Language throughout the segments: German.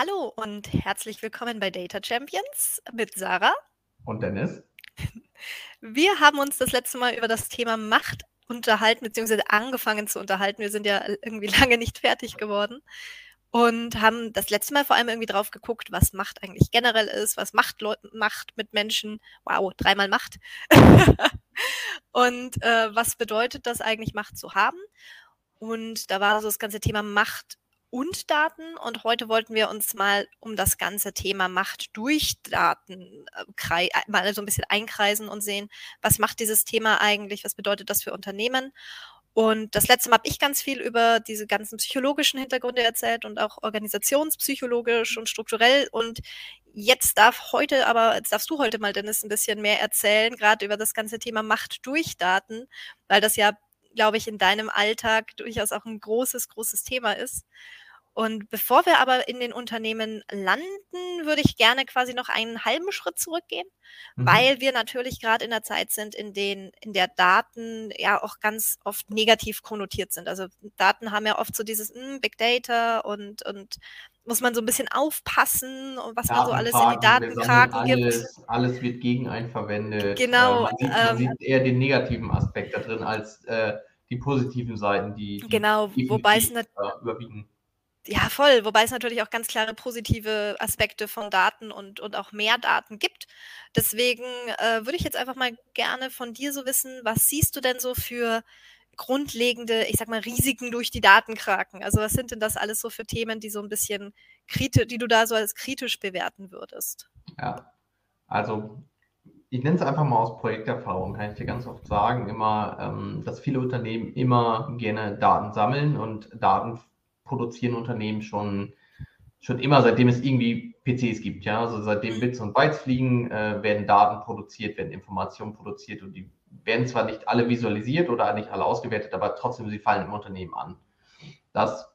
Hallo und herzlich willkommen bei Data Champions mit Sarah. Und Dennis. Wir haben uns das letzte Mal über das Thema Macht unterhalten, beziehungsweise angefangen zu unterhalten. Wir sind ja irgendwie lange nicht fertig geworden und haben das letzte Mal vor allem irgendwie drauf geguckt, was Macht eigentlich generell ist, was Macht macht mit Menschen. Wow, dreimal Macht. und äh, was bedeutet das eigentlich, Macht zu haben? Und da war so das ganze Thema Macht und Daten. Und heute wollten wir uns mal um das ganze Thema Macht durch Daten äh, äh, mal so ein bisschen einkreisen und sehen, was macht dieses Thema eigentlich, was bedeutet das für Unternehmen. Und das letzte Mal habe ich ganz viel über diese ganzen psychologischen Hintergründe erzählt und auch organisationspsychologisch und strukturell. Und jetzt darf heute aber, jetzt darfst du heute mal, Dennis, ein bisschen mehr erzählen, gerade über das ganze Thema Macht durch Daten, weil das ja glaube ich, in deinem Alltag durchaus auch ein großes, großes Thema ist. Und bevor wir aber in den Unternehmen landen, würde ich gerne quasi noch einen halben Schritt zurückgehen, mhm. weil wir natürlich gerade in der Zeit sind, in den, in der Daten ja auch ganz oft negativ konnotiert sind. Also Daten haben ja oft so dieses mh, hm, Big Data und, und muss man so ein bisschen aufpassen und was man so alles in die Datenkraken gibt. Alles wird gegen einen verwendet. Genau. Äh, man, sieht, man ähm, sieht, eher den negativen Aspekt da drin als äh, die positiven Seiten, die, die genau, wobei es überwiegen. Ja, voll. Wobei es natürlich auch ganz klare positive Aspekte von Daten und, und auch mehr Daten gibt. Deswegen äh, würde ich jetzt einfach mal gerne von dir so wissen, was siehst du denn so für grundlegende, ich sag mal, Risiken durch die Datenkraken? Also was sind denn das alles so für Themen, die so ein bisschen kritisch, die du da so als kritisch bewerten würdest? Ja, also ich nenne es einfach mal aus Projekterfahrung, kann ich dir ganz oft sagen, immer, ähm, dass viele Unternehmen immer gerne Daten sammeln und Daten produzieren Unternehmen schon, schon immer, seitdem es irgendwie PCs gibt. Ja? Also seitdem Bits und Bytes fliegen, äh, werden Daten produziert, werden Informationen produziert und die werden zwar nicht alle visualisiert oder nicht alle ausgewertet, aber trotzdem, sie fallen im Unternehmen an. Das,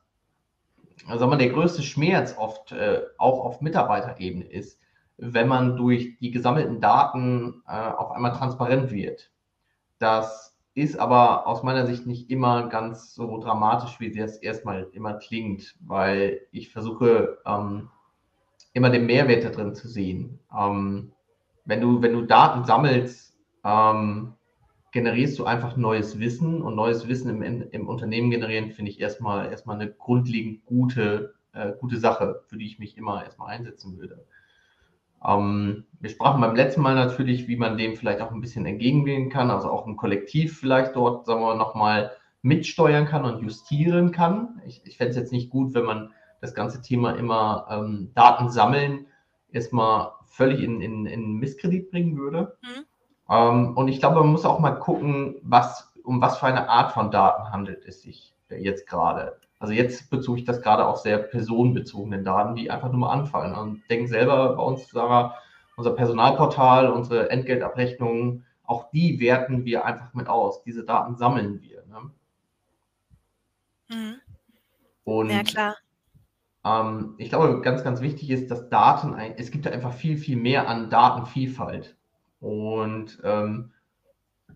also der größte Schmerz oft äh, auch auf Mitarbeiterebene ist, wenn man durch die gesammelten Daten äh, auf einmal transparent wird. Das ist aber aus meiner Sicht nicht immer ganz so dramatisch, wie das erstmal immer klingt, weil ich versuche ähm, immer den Mehrwert da drin zu sehen. Ähm, wenn, du, wenn du Daten sammelst, ähm, generierst du einfach neues Wissen und neues Wissen im, im Unternehmen generieren, finde ich erstmal, erstmal eine grundlegend gute, äh, gute Sache, für die ich mich immer erstmal einsetzen würde. Ähm, wir sprachen beim letzten Mal natürlich, wie man dem vielleicht auch ein bisschen entgegenwirken kann, also auch ein Kollektiv vielleicht dort, sagen wir nochmal mitsteuern kann und justieren kann. Ich, ich fände es jetzt nicht gut, wenn man das ganze Thema immer ähm, Daten sammeln erstmal völlig in, in, in Misskredit bringen würde. Mhm. Ähm, und ich glaube, man muss auch mal gucken, was, um was für eine Art von Daten handelt es sich jetzt gerade. Also jetzt bezog ich das gerade auf sehr personenbezogenen Daten, die einfach nur mal anfallen. Und denken selber bei uns, Sarah, unser Personalportal, unsere Entgeltabrechnungen, auch die werten wir einfach mit aus. Diese Daten sammeln wir. Ne? Mhm. Und ja, klar. Ähm, ich glaube, ganz, ganz wichtig ist, dass Daten, es gibt ja einfach viel, viel mehr an Datenvielfalt. Und ähm,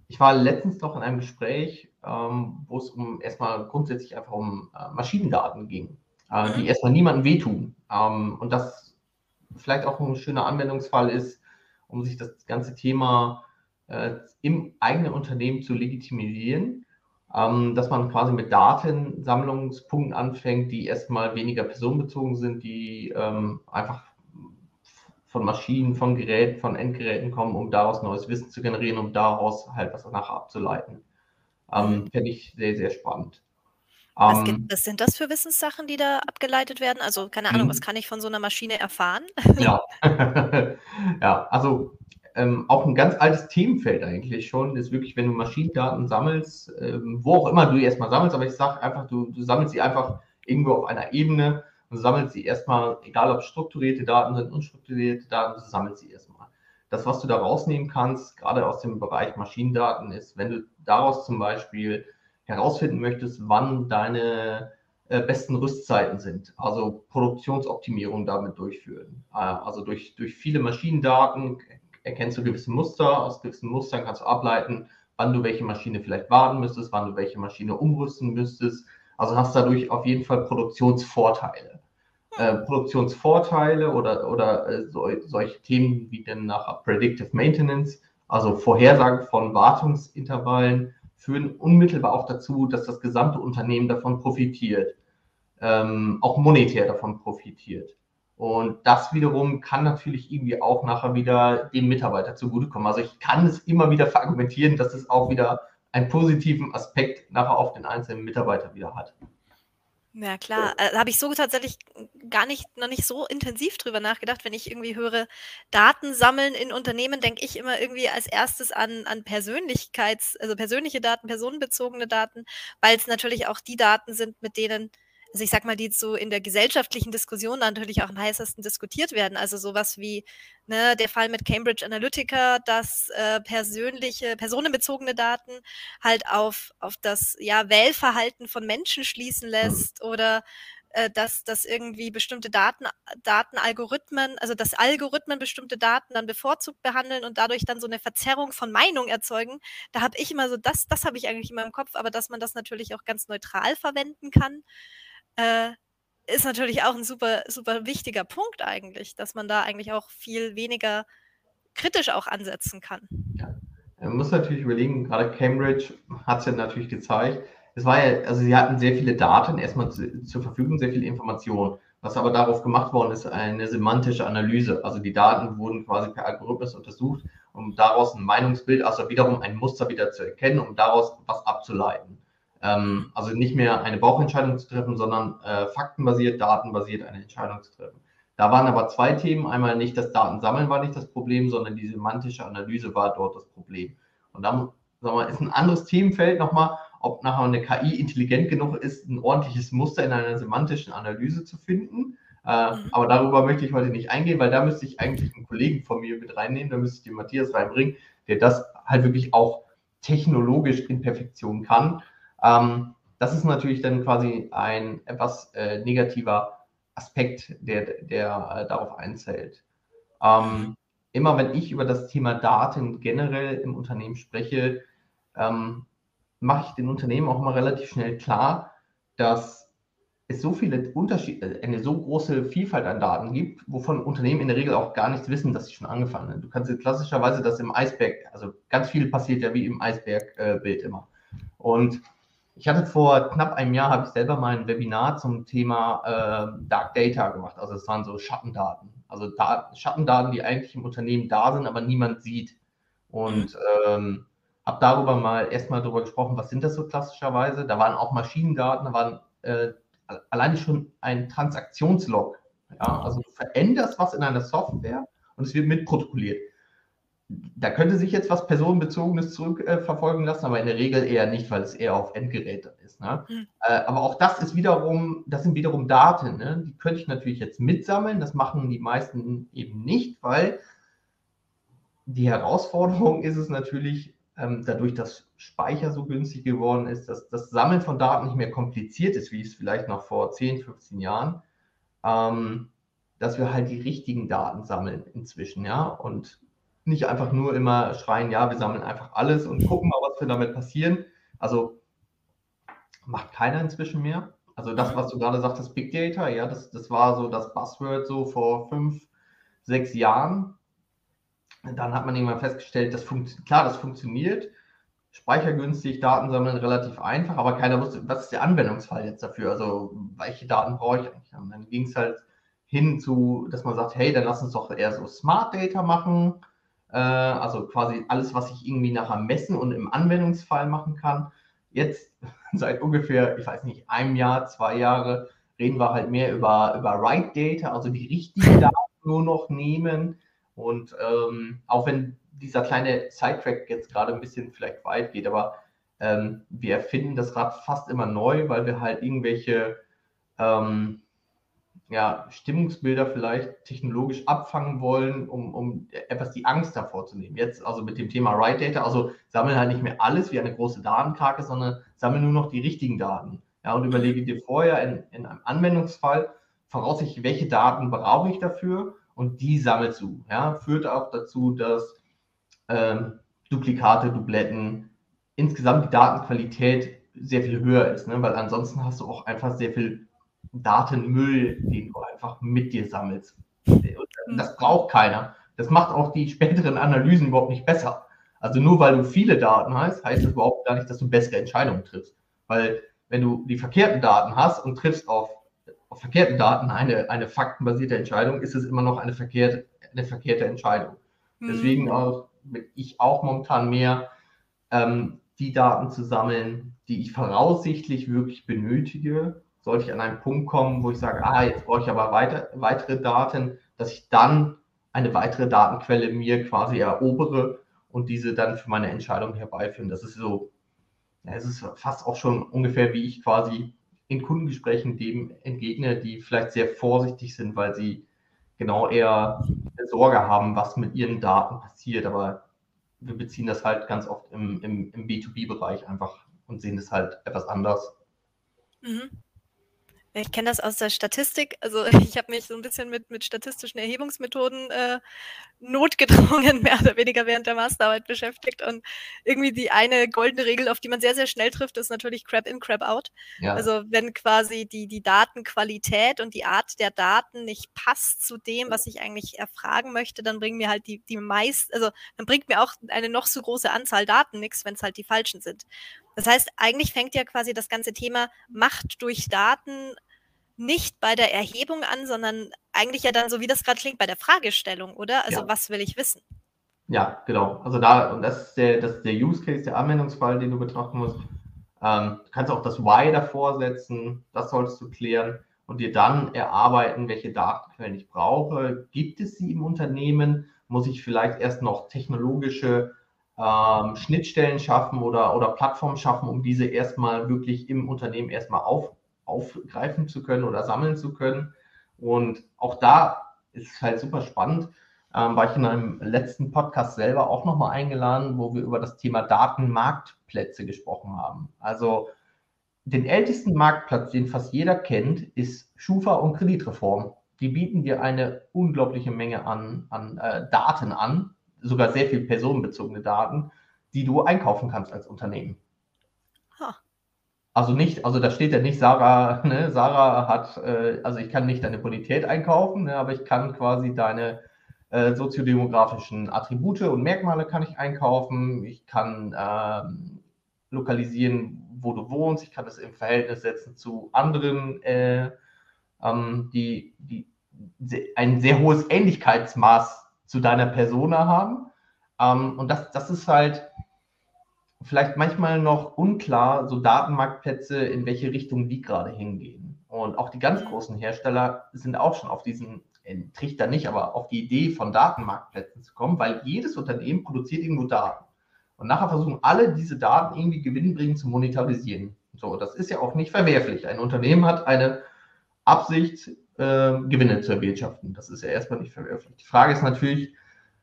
ich war letztens noch in einem Gespräch, ähm, wo es um erstmal grundsätzlich einfach um äh, Maschinendaten ging, äh, die mhm. erstmal niemandem wehtun. Ähm, und das vielleicht auch ein schöner Anwendungsfall ist, um sich das ganze Thema äh, im eigenen Unternehmen zu legitimisieren, ähm, dass man quasi mit Datensammlungspunkten anfängt, die erstmal weniger personenbezogen sind, die ähm, einfach von Maschinen, von Geräten, von Endgeräten kommen, um daraus neues Wissen zu generieren, um daraus halt was nachher abzuleiten. Ähm. Fände ich sehr, sehr spannend. Was, gibt, ähm, was, sind das für Wissenssachen, die da abgeleitet werden? Also keine Ahnung, was mhm. kann ich von so einer Maschine erfahren? Ja, ja also ähm, auch ein ganz altes Themenfeld eigentlich schon, ist wirklich, wenn du Maschinendaten sammelst, ähm, wo auch immer du erstmal sammelst, aber ich sage einfach, du, du sammelst sie einfach irgendwo auf einer Ebene und sammelt sie erstmal, egal ob strukturierte Daten sind, unstrukturierte Daten, du sammelst sie erstmal. Das, was du da rausnehmen kannst, gerade aus dem Bereich Maschinendaten, ist, wenn du daraus zum Beispiel herausfinden möchtest, wann deine äh, besten Rüstzeiten sind, also Produktionsoptimierung damit durchführen. Äh, also durch, durch viele Maschinendaten erkennst du gewisse Muster, aus gewissen Mustern kannst du ableiten, wann du welche Maschine vielleicht warten müsstest, wann du welche Maschine umrüsten müsstest. Also hast dadurch auf jeden Fall Produktionsvorteile. Äh, Produktionsvorteile oder, oder äh, so, solche Themen wie denn nach Predictive Maintenance, also Vorhersagen von Wartungsintervallen, führen unmittelbar auch dazu, dass das gesamte Unternehmen davon profitiert, ähm, auch monetär davon profitiert. Und das wiederum kann natürlich irgendwie auch nachher wieder dem Mitarbeiter zugutekommen. Also ich kann es immer wieder verargumentieren, dass es auch wieder einen positiven Aspekt nachher auf den einzelnen Mitarbeiter wieder hat. Ja, klar. Äh, habe ich so tatsächlich gar nicht, noch nicht so intensiv drüber nachgedacht. Wenn ich irgendwie höre, Daten sammeln in Unternehmen, denke ich immer irgendwie als erstes an, an Persönlichkeits-, also persönliche Daten, personenbezogene Daten, weil es natürlich auch die Daten sind, mit denen also ich sag mal, die so in der gesellschaftlichen Diskussion natürlich auch am heißesten diskutiert werden. Also sowas wie ne, der Fall mit Cambridge Analytica, dass äh, persönliche, personenbezogene Daten halt auf, auf das ja, Wählverhalten von Menschen schließen lässt oder äh, dass, dass irgendwie bestimmte Daten, Datenalgorithmen, also dass Algorithmen bestimmte Daten dann bevorzugt behandeln und dadurch dann so eine Verzerrung von Meinung erzeugen. Da habe ich immer so, das, das habe ich eigentlich immer im Kopf, aber dass man das natürlich auch ganz neutral verwenden kann äh, ist natürlich auch ein super, super wichtiger Punkt eigentlich, dass man da eigentlich auch viel weniger kritisch auch ansetzen kann. Ja. Man muss natürlich überlegen, gerade Cambridge hat es ja natürlich gezeigt, es war ja, also sie hatten sehr viele Daten erstmal zu, zur Verfügung, sehr viele Informationen. Was aber darauf gemacht worden ist, eine semantische Analyse. Also die Daten wurden quasi per Algorithmus untersucht, um daraus ein Meinungsbild, also wiederum ein Muster wieder zu erkennen, um daraus was abzuleiten. Ähm, also nicht mehr eine Bauchentscheidung zu treffen, sondern äh, faktenbasiert, datenbasiert eine Entscheidung zu treffen. Da waren aber zwei Themen. Einmal nicht das Datensammeln war nicht das Problem, sondern die semantische Analyse war dort das Problem. Und dann sagen wir, ist ein anderes Themenfeld nochmal, ob nachher eine KI intelligent genug ist, ein ordentliches Muster in einer semantischen Analyse zu finden. Äh, mhm. Aber darüber möchte ich heute nicht eingehen, weil da müsste ich eigentlich einen Kollegen von mir mit reinnehmen, da müsste ich den Matthias reinbringen, der das halt wirklich auch technologisch in Perfektion kann. Ähm, das ist natürlich dann quasi ein etwas äh, negativer Aspekt, der, der äh, darauf einzählt. Ähm, immer wenn ich über das Thema Daten generell im Unternehmen spreche, ähm, mache ich den Unternehmen auch mal relativ schnell klar, dass es so viele Unterschiede, eine so große Vielfalt an Daten gibt, wovon Unternehmen in der Regel auch gar nichts wissen, dass sie schon angefangen haben. Du kannst klassischerweise das im Eisberg, also ganz viel passiert ja wie im Eisbergbild äh, immer. Und ich hatte vor knapp einem Jahr, habe ich selber mal ein Webinar zum Thema äh, Dark Data gemacht. Also es waren so Schattendaten. Also Daten, Schattendaten, die eigentlich im Unternehmen da sind, aber niemand sieht. Und ähm, habe darüber mal erstmal darüber gesprochen, was sind das so klassischerweise. Da waren auch Maschinendaten, da waren äh, alleine schon ein Transaktionslog. Ja? Also du veränderst was in einer Software und es wird mitprotokolliert da könnte sich jetzt was Personenbezogenes zurückverfolgen äh, lassen, aber in der Regel eher nicht, weil es eher auf Endgeräte ist. Ne? Mhm. Äh, aber auch das ist wiederum, das sind wiederum Daten. Ne? Die könnte ich natürlich jetzt mitsammeln. Das machen die meisten eben nicht, weil die Herausforderung ist es natürlich, ähm, dadurch, dass Speicher so günstig geworden ist, dass das Sammeln von Daten nicht mehr kompliziert ist, wie es vielleicht noch vor 10, 15 Jahren, ähm, dass wir halt die richtigen Daten sammeln inzwischen, ja. Und nicht einfach nur immer schreien, ja, wir sammeln einfach alles und gucken mal, was wir damit passieren. Also macht keiner inzwischen mehr. Also das, was du gerade sagtest, Big Data, ja, das, das war so das Buzzword so vor fünf, sechs Jahren. Dann hat man irgendwann festgestellt, das funktioniert, klar, das funktioniert. Speichergünstig, Daten sammeln relativ einfach, aber keiner wusste, was ist der Anwendungsfall jetzt dafür? Also, welche Daten brauche ich eigentlich? Und dann ging es halt hin zu, dass man sagt, hey, dann lass uns doch eher so Smart Data machen äh, also quasi alles, was ich irgendwie nachher messen und im Anwendungsfall machen kann. Jetzt seit ungefähr, ich weiß nicht, einem Jahr, zwei Jahre reden wir halt mehr über, über Write Data, also die richtigen Daten nur noch nehmen. Und ähm, auch wenn dieser kleine Sidetrack jetzt gerade ein bisschen vielleicht weit geht, aber ähm, wir erfinden das Rad fast immer neu, weil wir halt irgendwelche ähm, ja, Stimmungsbilder vielleicht technologisch abfangen wollen, um, um etwas die Angst davor zu nehmen. Jetzt also mit dem Thema Write Data, also sammeln halt nicht mehr alles wie eine große Datenkrake, sondern sammeln nur noch die richtigen Daten. Ja, und überlege dir vorher in, in einem Anwendungsfall voraussichtlich, welche Daten brauche ich dafür und die sammelst du. Ja, führt auch dazu, dass ähm, Duplikate, Dubletten, insgesamt die Datenqualität sehr viel höher ist, ne? weil ansonsten hast du auch einfach sehr viel Datenmüll, den du einfach mit dir sammelst. Das braucht keiner. Das macht auch die späteren Analysen überhaupt nicht besser. Also nur weil du viele Daten hast, heißt das überhaupt gar nicht, dass du bessere Entscheidungen triffst. Weil wenn du die verkehrten Daten hast und triffst auf, auf verkehrten Daten eine, eine faktenbasierte Entscheidung, ist es immer noch eine verkehrte, eine verkehrte Entscheidung. Mhm. Deswegen auch, ich auch momentan mehr ähm, die Daten zu sammeln, die ich voraussichtlich wirklich benötige. Sollte ich an einen Punkt kommen, wo ich sage, ah, jetzt brauche ich aber weiter, weitere Daten, dass ich dann eine weitere Datenquelle mir quasi erobere und diese dann für meine Entscheidung herbeiführen. Das ist so, ja, es ist fast auch schon ungefähr, wie ich quasi in Kundengesprächen dem entgegne, die vielleicht sehr vorsichtig sind, weil sie genau eher Sorge haben, was mit ihren Daten passiert. Aber wir beziehen das halt ganz oft im, im, im B2B-Bereich einfach und sehen das halt etwas anders. Mhm. Ich kenne das aus der Statistik. Also ich habe mich so ein bisschen mit, mit statistischen Erhebungsmethoden äh, notgedrungen, mehr oder weniger während der Masterarbeit beschäftigt. Und irgendwie die eine goldene Regel, auf die man sehr, sehr schnell trifft, ist natürlich Crap in, Crap out. Ja. Also wenn quasi die, die Datenqualität und die Art der Daten nicht passt zu dem, was ich eigentlich erfragen möchte, dann bringen mir halt die, die meist, also dann bringt mir auch eine noch so große Anzahl Daten nichts, wenn es halt die falschen sind. Das heißt, eigentlich fängt ja quasi das ganze Thema Macht durch Daten nicht bei der Erhebung an, sondern eigentlich ja dann, so wie das gerade klingt, bei der Fragestellung, oder? Also ja. was will ich wissen? Ja, genau. Also da, und das ist der, das ist der Use Case, der Anwendungsfall, den du betrachten musst. Ähm, du kannst auch das Why davor setzen, das solltest du klären und dir dann erarbeiten, welche Datenquellen ich brauche. Gibt es sie im Unternehmen? Muss ich vielleicht erst noch technologische ähm, Schnittstellen schaffen oder, oder Plattformen schaffen, um diese erstmal wirklich im Unternehmen erstmal auf, aufgreifen zu können oder sammeln zu können. Und auch da ist es halt super spannend. Ähm, war ich in einem letzten Podcast selber auch nochmal eingeladen, wo wir über das Thema Datenmarktplätze gesprochen haben. Also den ältesten Marktplatz, den fast jeder kennt, ist Schufa und Kreditreform. Die bieten dir eine unglaubliche Menge an, an äh, Daten an, sogar sehr viel personenbezogene Daten, die du einkaufen kannst als Unternehmen. Also nicht, also da steht ja nicht, Sarah, ne, Sarah hat, äh, also ich kann nicht deine Bonität einkaufen, ne, aber ich kann quasi deine äh, soziodemografischen Attribute und Merkmale kann ich einkaufen. Ich kann ähm, lokalisieren, wo du wohnst. Ich kann das im Verhältnis setzen zu anderen, äh, ähm, die, die ein sehr hohes Ähnlichkeitsmaß zu deiner Persona haben. Ähm, und das, das ist halt, vielleicht manchmal noch unklar, so Datenmarktplätze, in welche Richtung die gerade hingehen. Und auch die ganz mhm. großen Hersteller sind auch schon auf diesen äh, Trichter nicht, aber auf die Idee von Datenmarktplätzen zu kommen, weil jedes Unternehmen produziert irgendwo Daten. Und nachher versuchen alle diese Daten irgendwie gewinnbringend zu monetarisieren. So, das ist ja auch nicht verwerflich. Ein Unternehmen hat eine Absicht, äh, Gewinne zu erwirtschaften. Das ist ja erstmal nicht verwerflich. Die Frage ist natürlich,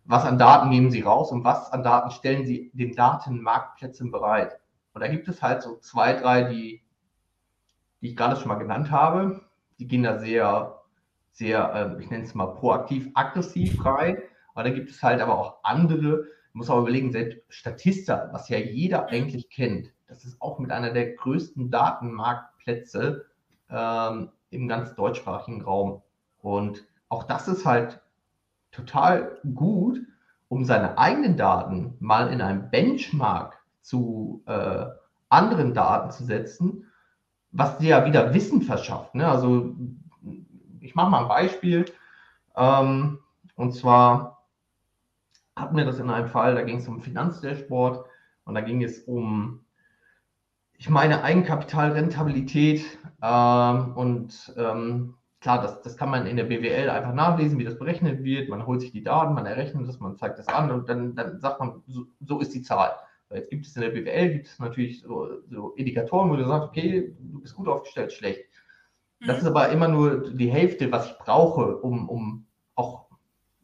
was an Daten nehmen Sie raus und was an Daten stellen Sie den Datenmarktplätzen bereit. Und da gibt es halt so zwei, drei, die, die ich gerade schon mal genannt habe. Die gehen da sehr, sehr, äh, ich nenne es mal proaktiv, aggressiv rein. Aber da gibt es halt aber auch andere. Ich muss auch überlegen, selbst Statista, was ja jeder eigentlich kennt, das ist auch mit einer der größten Datenmarktplätze ähm, im ganz deutschsprachigen Raum. Und auch das ist halt total gut, um seine eigenen Daten mal in einem Benchmark zu äh, anderen Daten zu setzen, was dir ja wieder Wissen verschafft. Ne? Also ich mache mal ein Beispiel. Ähm, und zwar hatten wir das in einem Fall, da ging es um Finanzdashboard und da ging es um, ich meine, Eigenkapitalrentabilität ähm, und ähm, klar, das, das kann man in der BWL einfach nachlesen, wie das berechnet wird. Man holt sich die Daten, man errechnet das, man zeigt das an und dann, dann sagt man, so, so ist die Zahl. Jetzt gibt es in der BWL gibt es natürlich so, so, Indikatoren, wo du sagst, okay, du bist gut aufgestellt, schlecht. Das mhm. ist aber immer nur die Hälfte, was ich brauche, um, um auch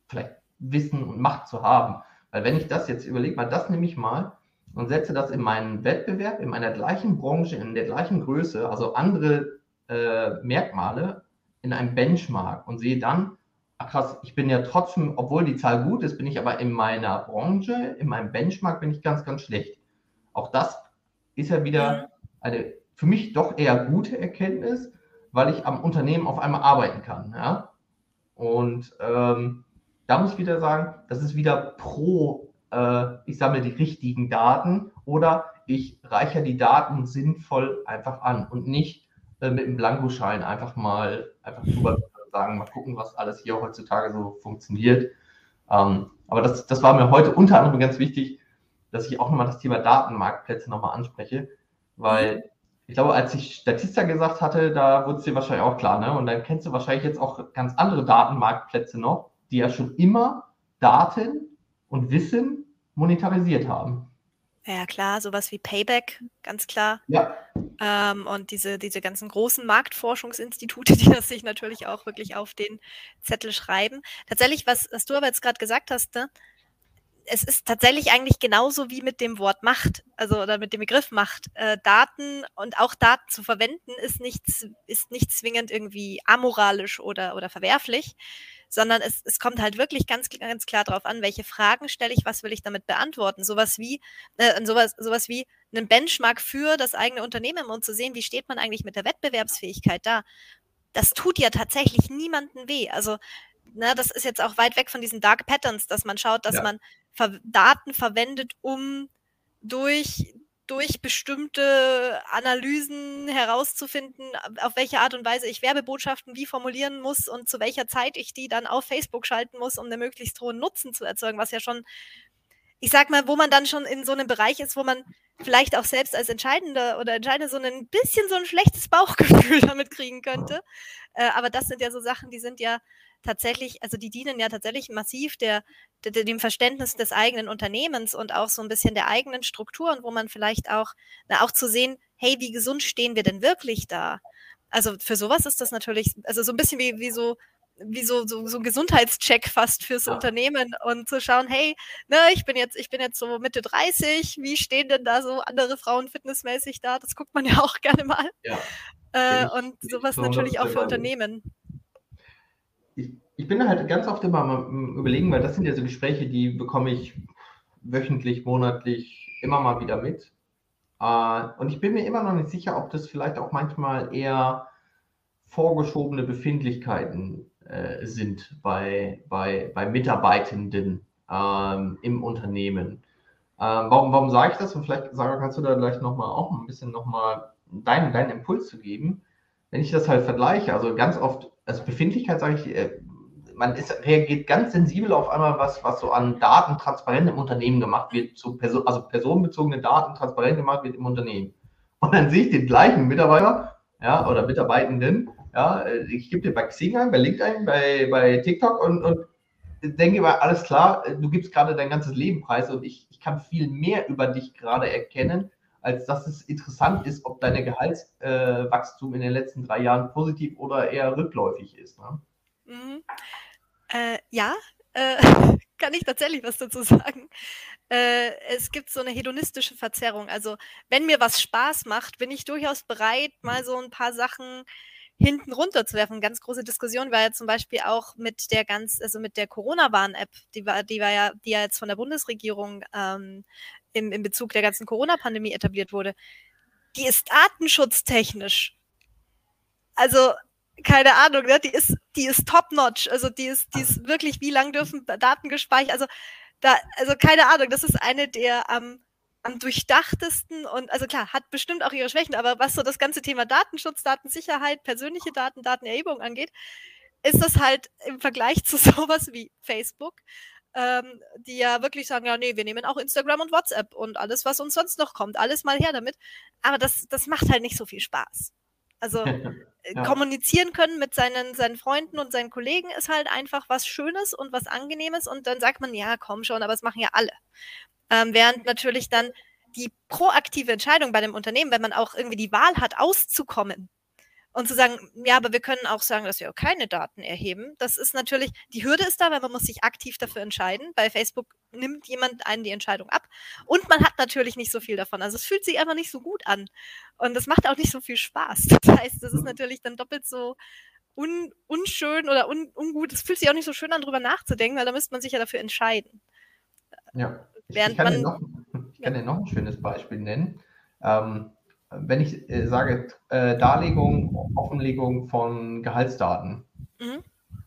vielleicht Wissen und Macht zu haben. Weil wenn ich das jetzt überlege, mal das nehme ich mal und setze das in meinen Wettbewerb, in meiner gleichen Branche, in der gleichen Größe, also andere äh, Merkmale, in einem Benchmark und sehe dann, ach krass, ich bin ja trotzdem, obwohl die Zahl gut ist, bin ich aber in meiner Branche, in meinem Benchmark bin ich ganz, ganz schlecht. Auch das ist ja wieder mhm. eine für mich doch eher gute Erkenntnis, weil ich am Unternehmen auf einmal arbeiten kann. Ja? Und ähm, da muss ich wieder sagen, das ist wieder pro, äh, ich sammle die richtigen Daten oder ich reiche die Daten sinnvoll einfach an und nicht äh, mit einem Blankoschein einfach mal einfach drüber sagen, mal gucken, was alles hier heutzutage so funktioniert. Ähm, aber das, das war mir heute unter anderem ganz wichtig, dass ich auch nochmal das Thema Datenmarktplätze nochmal anspreche, weil ich glaube, als ich Statista gesagt hatte, da wurde es dir wahrscheinlich auch klar, ne? Und dann kennst du wahrscheinlich jetzt auch ganz andere Datenmarktplätze noch, die ja schon immer Daten und Wissen monetarisiert haben. Ja, klar, sowas wie Payback, ganz klar. Ja. Ähm, und diese, diese ganzen großen Marktforschungsinstitute, die das sich natürlich auch wirklich auf den Zettel schreiben. Tatsächlich, was, was du aber jetzt gerade gesagt hast, ne? Es ist tatsächlich eigentlich genauso wie mit dem Wort Macht, also oder mit dem Begriff Macht. Äh, Daten und auch Daten zu verwenden ist nicht, ist nicht zwingend irgendwie amoralisch oder, oder verwerflich, sondern es, es kommt halt wirklich ganz, ganz klar darauf an, welche Fragen stelle ich, was will ich damit beantworten. Sowas wie, äh, sowas, sowas wie einen Benchmark für das eigene Unternehmen, um zu sehen, wie steht man eigentlich mit der Wettbewerbsfähigkeit da. Das tut ja tatsächlich niemanden weh. Also, na, ne, das ist jetzt auch weit weg von diesen Dark Patterns, dass man schaut, dass ja. man Daten verwendet, um durch durch bestimmte Analysen herauszufinden, auf welche Art und Weise ich Werbebotschaften wie formulieren muss und zu welcher Zeit ich die dann auf Facebook schalten muss, um einen möglichst hohen Nutzen zu erzeugen, was ja schon, ich sag mal, wo man dann schon in so einem Bereich ist, wo man vielleicht auch selbst als Entscheidender oder Entscheidende so ein bisschen so ein schlechtes Bauchgefühl damit kriegen könnte. Äh, aber das sind ja so Sachen, die sind ja tatsächlich, also die dienen ja tatsächlich massiv der, der, dem Verständnis des eigenen Unternehmens und auch so ein bisschen der eigenen Strukturen, wo man vielleicht auch, na, auch zu sehen, hey, wie gesund stehen wir denn wirklich da? Also für sowas ist das natürlich, also so ein bisschen wie, wie so wie so, so, so ein Gesundheitscheck fast fürs ja. Unternehmen und zu schauen, hey, ne, ich bin jetzt, ich bin jetzt so Mitte 30, wie stehen denn da so andere Frauen fitnessmäßig da? Das guckt man ja auch gerne mal. Ja. Äh, und sowas natürlich auch für Unternehmen ich, bin halt ganz oft immer am überlegen, weil das sind ja so Gespräche, die bekomme ich wöchentlich, monatlich immer mal wieder mit. Äh, und ich bin mir immer noch nicht sicher, ob das vielleicht auch manchmal eher vorgeschobene Befindlichkeiten äh, sind bei, bei, bei Mitarbeitenden ähm, im Unternehmen. Ähm, warum, warum sage ich das? Und vielleicht, Sarah, kannst du da gleich nochmal auch ein bisschen nochmal deinen, deinen Impuls zu geben. Wenn ich das halt vergleiche, also ganz oft also Befindlichkeit sage ich, äh, man ist, reagiert ganz sensibel auf einmal, was, was so an Daten transparent im Unternehmen gemacht wird, zu Person, also personenbezogene Daten transparent gemacht wird im Unternehmen. Und dann sehe ich den gleichen Mitarbeiter, ja, oder Mitarbeitenden, ja, ich gebe dir bei Xing ein, bei LinkedIn, bei, bei TikTok und, und denke mal, alles klar, du gibst gerade dein ganzes Leben preis und ich, ich kann viel mehr über dich gerade erkennen, als dass es interessant ist, ob deine Gehaltswachstum äh, in den letzten drei Jahren positiv oder eher rückläufig ist. Ne? Mhm. Äh, ja, äh, kann ich tatsächlich was dazu sagen. Äh, es gibt so eine hedonistische Verzerrung. Also wenn mir was Spaß macht, bin ich durchaus bereit, mal so ein paar Sachen hinten runterzuwerfen. Ganz große Diskussion war ja zum Beispiel auch mit der ganz, also mit der Corona-Warn-App, die war, die war ja, die ja jetzt von der Bundesregierung ähm, im, im Bezug der ganzen Corona-Pandemie etabliert wurde, die ist datenschutztechnisch. Also, keine Ahnung, ne? die ist, die ist top-notch. Also die ist, die ist wirklich, wie lang dürfen Daten gespeichert? Also, da, also keine Ahnung, das ist eine der am, am durchdachtesten und also klar, hat bestimmt auch ihre Schwächen, aber was so das ganze Thema Datenschutz, Datensicherheit, persönliche Daten, Datenerhebung angeht, ist das halt im Vergleich zu sowas wie Facebook ähm, die ja wirklich sagen, ja, nee, wir nehmen auch Instagram und WhatsApp und alles, was uns sonst noch kommt, alles mal her damit. Aber das, das macht halt nicht so viel Spaß. Also äh, ja. kommunizieren können mit seinen, seinen Freunden und seinen Kollegen ist halt einfach was Schönes und was Angenehmes und dann sagt man, ja, komm schon, aber es machen ja alle. Ähm, während natürlich dann die proaktive Entscheidung bei dem Unternehmen, wenn man auch irgendwie die Wahl hat, auszukommen, und zu sagen, ja, aber wir können auch sagen, dass wir auch keine Daten erheben. Das ist natürlich, die Hürde ist da, weil man muss sich aktiv dafür entscheiden. Bei Facebook nimmt jemand einen die Entscheidung ab. Und man hat natürlich nicht so viel davon. Also es fühlt sich einfach nicht so gut an. Und das macht auch nicht so viel Spaß. Das heißt, das ist natürlich dann doppelt so un, unschön oder un, ungut. Es fühlt sich auch nicht so schön an, darüber nachzudenken, weil da müsste man sich ja dafür entscheiden. Ja, ich, ich kann, man, dir noch, ich kann ja. dir noch ein schönes Beispiel nennen. Ähm, wenn ich äh, sage äh, Darlegung, Offenlegung von Gehaltsdaten, mhm.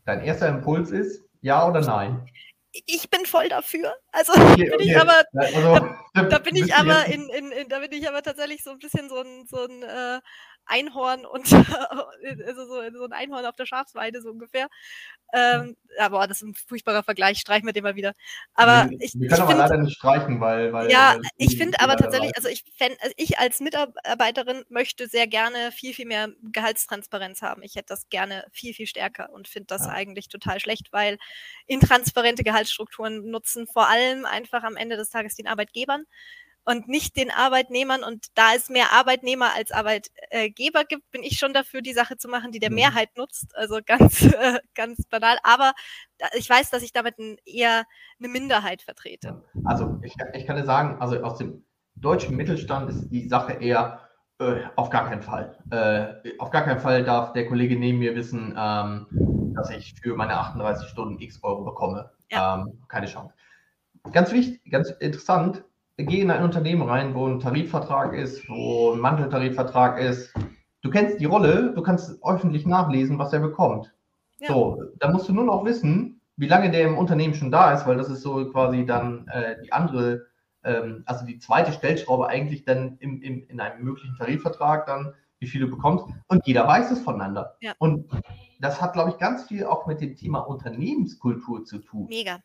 dein erster Impuls ist ja oder nein? ich bin voll dafür. Also okay, bin okay. ich aber, also, da, da, bin ich aber in, in, in, da bin ich aber tatsächlich so ein bisschen so ein, so ein äh, Einhorn und also so, so, ein Einhorn auf der Schafsweide so ungefähr. Ähm, aber das ist ein furchtbarer Vergleich, streichen wir den mal wieder. Aber wir, ich, wir können ich aber find, leider nicht streichen, weil. weil ja, weil ich finde aber tatsächlich, also ich, fänd, also ich als Mitarbeiterin möchte sehr gerne viel, viel mehr Gehaltstransparenz haben. Ich hätte das gerne viel, viel stärker und finde das ja. eigentlich total schlecht, weil intransparente Gehaltsstrukturen nutzen vor allem einfach am Ende des Tages den Arbeitgebern und nicht den Arbeitnehmern. Und da es mehr Arbeitnehmer als Arbeitgeber gibt, bin ich schon dafür, die Sache zu machen, die der mhm. Mehrheit nutzt. Also ganz, äh, ganz banal. Aber ich weiß, dass ich damit eher eine Minderheit vertrete. Also ich, ich kann dir sagen, also aus dem deutschen Mittelstand ist die Sache eher äh, auf gar keinen Fall. Äh, auf gar keinen Fall darf der Kollege neben mir wissen, ähm, dass ich für meine 38 Stunden x Euro bekomme. Ja. Ähm, keine Chance. Ganz wichtig, ganz interessant, geh in ein Unternehmen rein, wo ein Tarifvertrag ist, wo ein Manteltarifvertrag ist. Du kennst die Rolle, du kannst öffentlich nachlesen, was er bekommt. Ja. So, da musst du nur noch wissen, wie lange der im Unternehmen schon da ist, weil das ist so quasi dann äh, die andere, ähm, also die zweite Stellschraube eigentlich dann im, im, in einem möglichen Tarifvertrag dann, wie viel du bekommst. Und jeder weiß es voneinander. Ja. Und das hat, glaube ich, ganz viel auch mit dem Thema Unternehmenskultur zu tun. Mega.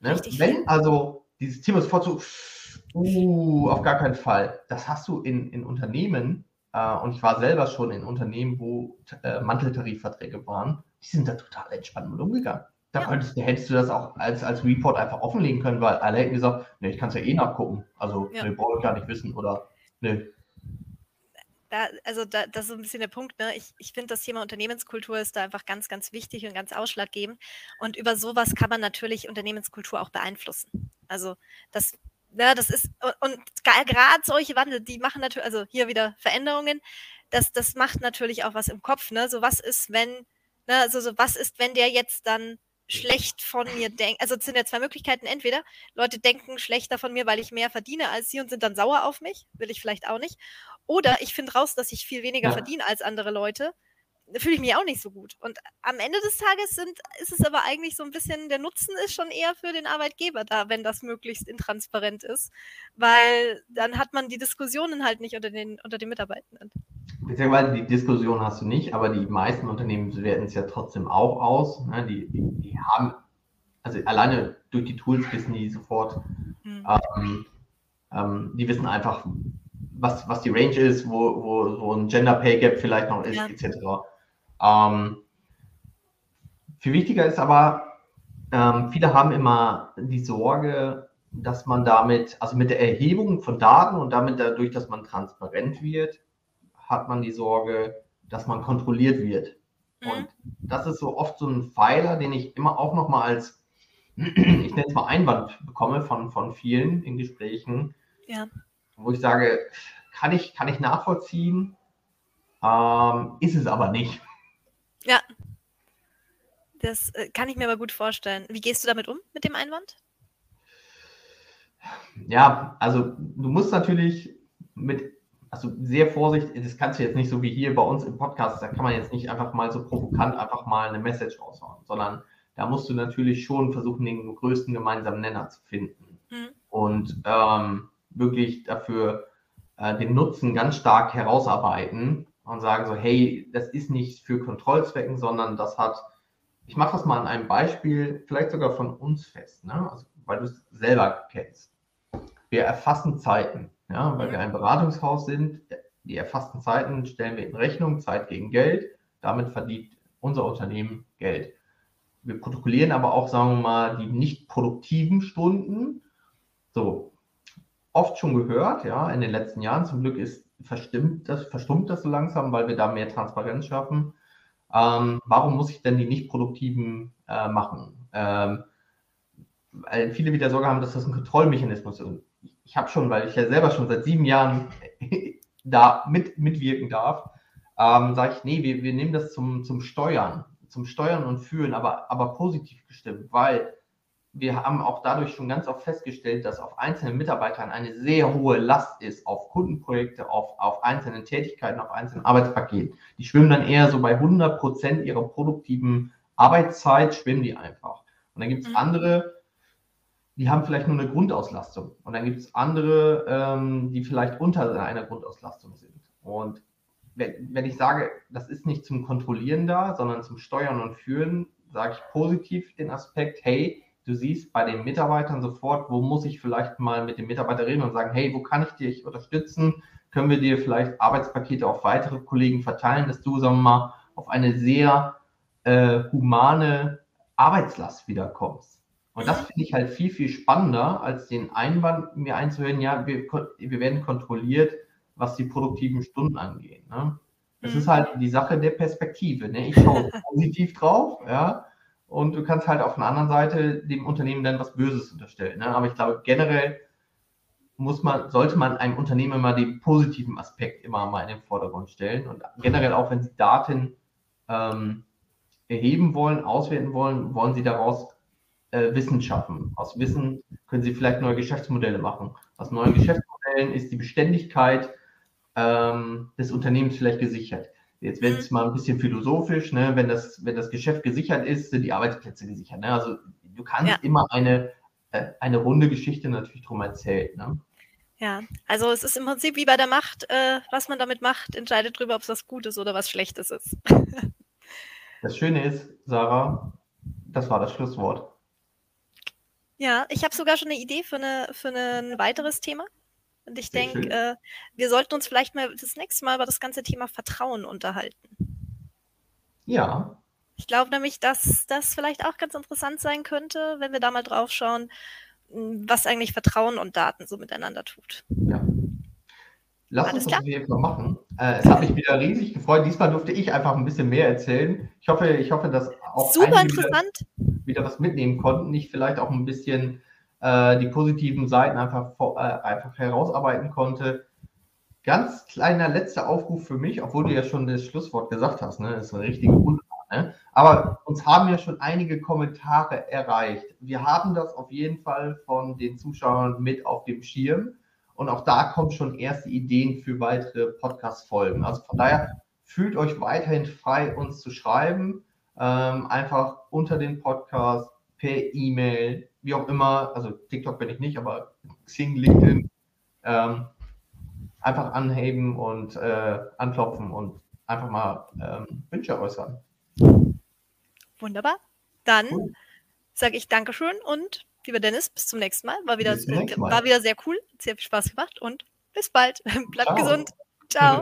Ne? Wenn also dieses Thema sofort so, Uh, auf gar keinen Fall. Das hast du in, in Unternehmen, äh, und ich war selber schon in Unternehmen, wo äh, Manteltarifverträge waren, die sind da total entspannt mit umgegangen. Da ja. könntest, hättest du das auch als, als Report einfach offenlegen können, weil alle hätten gesagt, ne, ich kann es ja eh nachgucken. Also, ja. ne, brauche ich gar nicht wissen oder ne. Da, also da, das ist so ein bisschen der Punkt. Ne? Ich, ich finde, das Thema Unternehmenskultur ist da einfach ganz, ganz wichtig und ganz ausschlaggebend. Und über sowas kann man natürlich Unternehmenskultur auch beeinflussen. Also das ja, das ist, und gerade solche Wandel, die machen natürlich, also hier wieder Veränderungen, das, das macht natürlich auch was im Kopf, ne? So, was ist, wenn, ne, also so, was ist, wenn der jetzt dann schlecht von mir denkt? Also es sind ja zwei Möglichkeiten. Entweder Leute denken schlechter von mir, weil ich mehr verdiene als sie und sind dann sauer auf mich, will ich vielleicht auch nicht. Oder ich finde raus, dass ich viel weniger ja. verdiene als andere Leute fühle ich mich auch nicht so gut. Und am Ende des Tages sind, ist es aber eigentlich so ein bisschen, der Nutzen ist schon eher für den Arbeitgeber da, wenn das möglichst intransparent ist, weil dann hat man die Diskussionen halt nicht unter den, unter den Mitarbeitenden. Beziehungsweise die Diskussion hast du nicht, aber die meisten Unternehmen werten es ja trotzdem auch aus. Ne? Die, die, die, haben, also alleine durch die Tools wissen die sofort, hm. ähm, ähm, die wissen einfach, was, was die Range ist, wo, wo so ein Gender Pay Gap vielleicht noch ist, ja. etc. Ähm, viel wichtiger ist aber, ähm, viele haben immer die Sorge, dass man damit, also mit der Erhebung von Daten und damit dadurch, dass man transparent wird, hat man die Sorge, dass man kontrolliert wird. Mhm. Und das ist so oft so ein Pfeiler, den ich immer auch nochmal als, ich nenne es mal Einwand bekomme von, von vielen in Gesprächen, ja. wo ich sage, kann ich, kann ich nachvollziehen, ähm, ist es aber nicht. Ja. Das äh, kann ich mir aber gut vorstellen. Wie gehst du damit um, mit dem Einwand? Ja, also du musst natürlich mit, also sehr vorsichtig, das kannst du jetzt nicht so wie hier bei uns im Podcast, da kann man jetzt nicht einfach mal so provokant einfach mal eine Message raushauen, sondern da musst du natürlich schon versuchen, den größten gemeinsamen Nenner zu finden mhm. und ähm, wirklich dafür äh, den Nutzen ganz stark herausarbeiten und sagen so, hey, das ist nicht für Kontrollzwecken, sondern das hat, ich mache das mal an einem Beispiel, vielleicht sogar von uns fest, ne? also, weil du es selber kennst. Wir erfassen Zeiten, ja, weil wir ein Beratungshaus sind. Die erfassten Zeiten stellen wir in Rechnung, Zeit gegen Geld. Damit verdient unser Unternehmen Geld. Wir protokollieren aber auch, sagen wir mal, die nicht produktiven Stunden. So, oft schon gehört, ja, in den letzten Jahren. Zum Glück ist verstimmt das, verstummt das so langsam, weil wir da mehr Transparenz schaffen. Ähm, warum muss ich denn die nicht produktiven äh, machen? Ähm, weil viele wieder Sorge haben, dass das ein Kontrollmechanismus ist. Ich, habe schon, weil ich ja selber schon seit sieben Jahren da mit, mitwirken darf, ähm, sage ich, nee, wir, wir nehmen das zum, zum Steuern, zum Steuern und Führen, aber, aber positiv gestimmt, weil wir haben auch dadurch schon ganz oft festgestellt, dass auf einzelnen Mitarbeitern eine sehr hohe Last ist, auf Kundenprojekte, auf, auf einzelnen Tätigkeiten, auf einzelnen Arbeitspaketen. Die schwimmen dann eher so bei 100 Prozent ihrer produktiven Arbeitszeit, schwimmen die einfach. Und dann gibt es mhm. andere, die haben vielleicht nur eine Grundauslastung. Und dann gibt es andere, ähm, die vielleicht unter einer Grundauslastung sind. Und wenn, wenn ich sage, das ist nicht zum Kontrollieren da, sondern zum Steuern und Führen, sage ich positiv den Aspekt, hey, du siehst bei den Mitarbeitern sofort, wo muss ich vielleicht mal mit dem Mitarbeiter reden und sagen, hey, wo kann ich dich unterstützen? Können wir dir vielleicht Arbeitspakete auf weitere Kollegen verteilen, dass du, sagen wir mal, auf eine sehr äh, humane Arbeitslast wiederkommst? Und das finde ich halt viel, viel spannender, als den Einwand mir einzuhören, ja, wir, wir werden kontrolliert, was die produktiven Stunden angeht. Ne? Das mhm. ist halt die Sache der Perspektive. Ne? Ich schaue positiv drauf, ja, und du kannst halt auf der anderen Seite dem Unternehmen dann was Böses unterstellen. Ne? Aber ich glaube, generell muss man, sollte man einem Unternehmen immer den positiven Aspekt immer mal in den Vordergrund stellen. Und generell auch, wenn sie Daten ähm, erheben wollen, auswerten wollen, wollen sie daraus äh, Wissen schaffen. Aus Wissen können sie vielleicht neue Geschäftsmodelle machen. Aus neuen Geschäftsmodellen ist die Beständigkeit ähm, des Unternehmens vielleicht gesichert. Jetzt wird es mal ein bisschen philosophisch, ne? wenn, das, wenn das Geschäft gesichert ist, sind die Arbeitsplätze gesichert. Ne? Also du kannst ja. immer eine, äh, eine runde Geschichte natürlich drum erzählen. Ne? Ja, also es ist im Prinzip wie bei der Macht, äh, was man damit macht, entscheidet darüber, ob es was Gutes oder was Schlechtes ist. das Schöne ist, Sarah, das war das Schlusswort. Ja, ich habe sogar schon eine Idee für, eine, für ein weiteres Thema. Und ich denke, äh, wir sollten uns vielleicht mal das nächste Mal über das ganze Thema Vertrauen unterhalten. Ja. Ich glaube nämlich, dass das vielleicht auch ganz interessant sein könnte, wenn wir da mal drauf schauen, hm, was eigentlich Vertrauen und Daten so miteinander tut. Ja. Lass Alles uns das auf jeden Fall machen. Äh, es hat mich wieder riesig gefreut. Diesmal durfte ich einfach ein bisschen mehr erzählen. Ich hoffe, ich hoffe, dass auch Super interessant. Wieder, wieder was mitnehmen konnten. Ich vielleicht auch ein bisschen äh, die positiven Seiten einfach, äh, einfach herausarbeiten konnte. Ganz kleiner letzter Aufruf für mich, obwohl du ja schon das Schlusswort gesagt hast, ne? Das ist eine richtige Wunderbar, ne? Aber uns haben ja schon einige Kommentare erreicht. Wir haben das auf jeden Fall von den Zuschauern mit auf dem Schirm. Und auch da kommen schon erste Ideen für weitere Podcast-Folgen. Also von daher fühlt euch weiterhin frei, uns zu schreiben. Ähm, einfach unter den Podcast, per E-Mail, wie auch immer, also TikTok bin ich nicht, aber Xing, LinkedIn, ähm, einfach anheben und äh, anklopfen und einfach mal ähm, Wünsche äußern. Wunderbar. Dann cool. sage ich Dankeschön und lieber Dennis, bis zum nächsten Mal. War wieder, Mal. War wieder sehr cool, sehr viel Spaß gemacht und bis bald. Bleibt gesund. Ciao.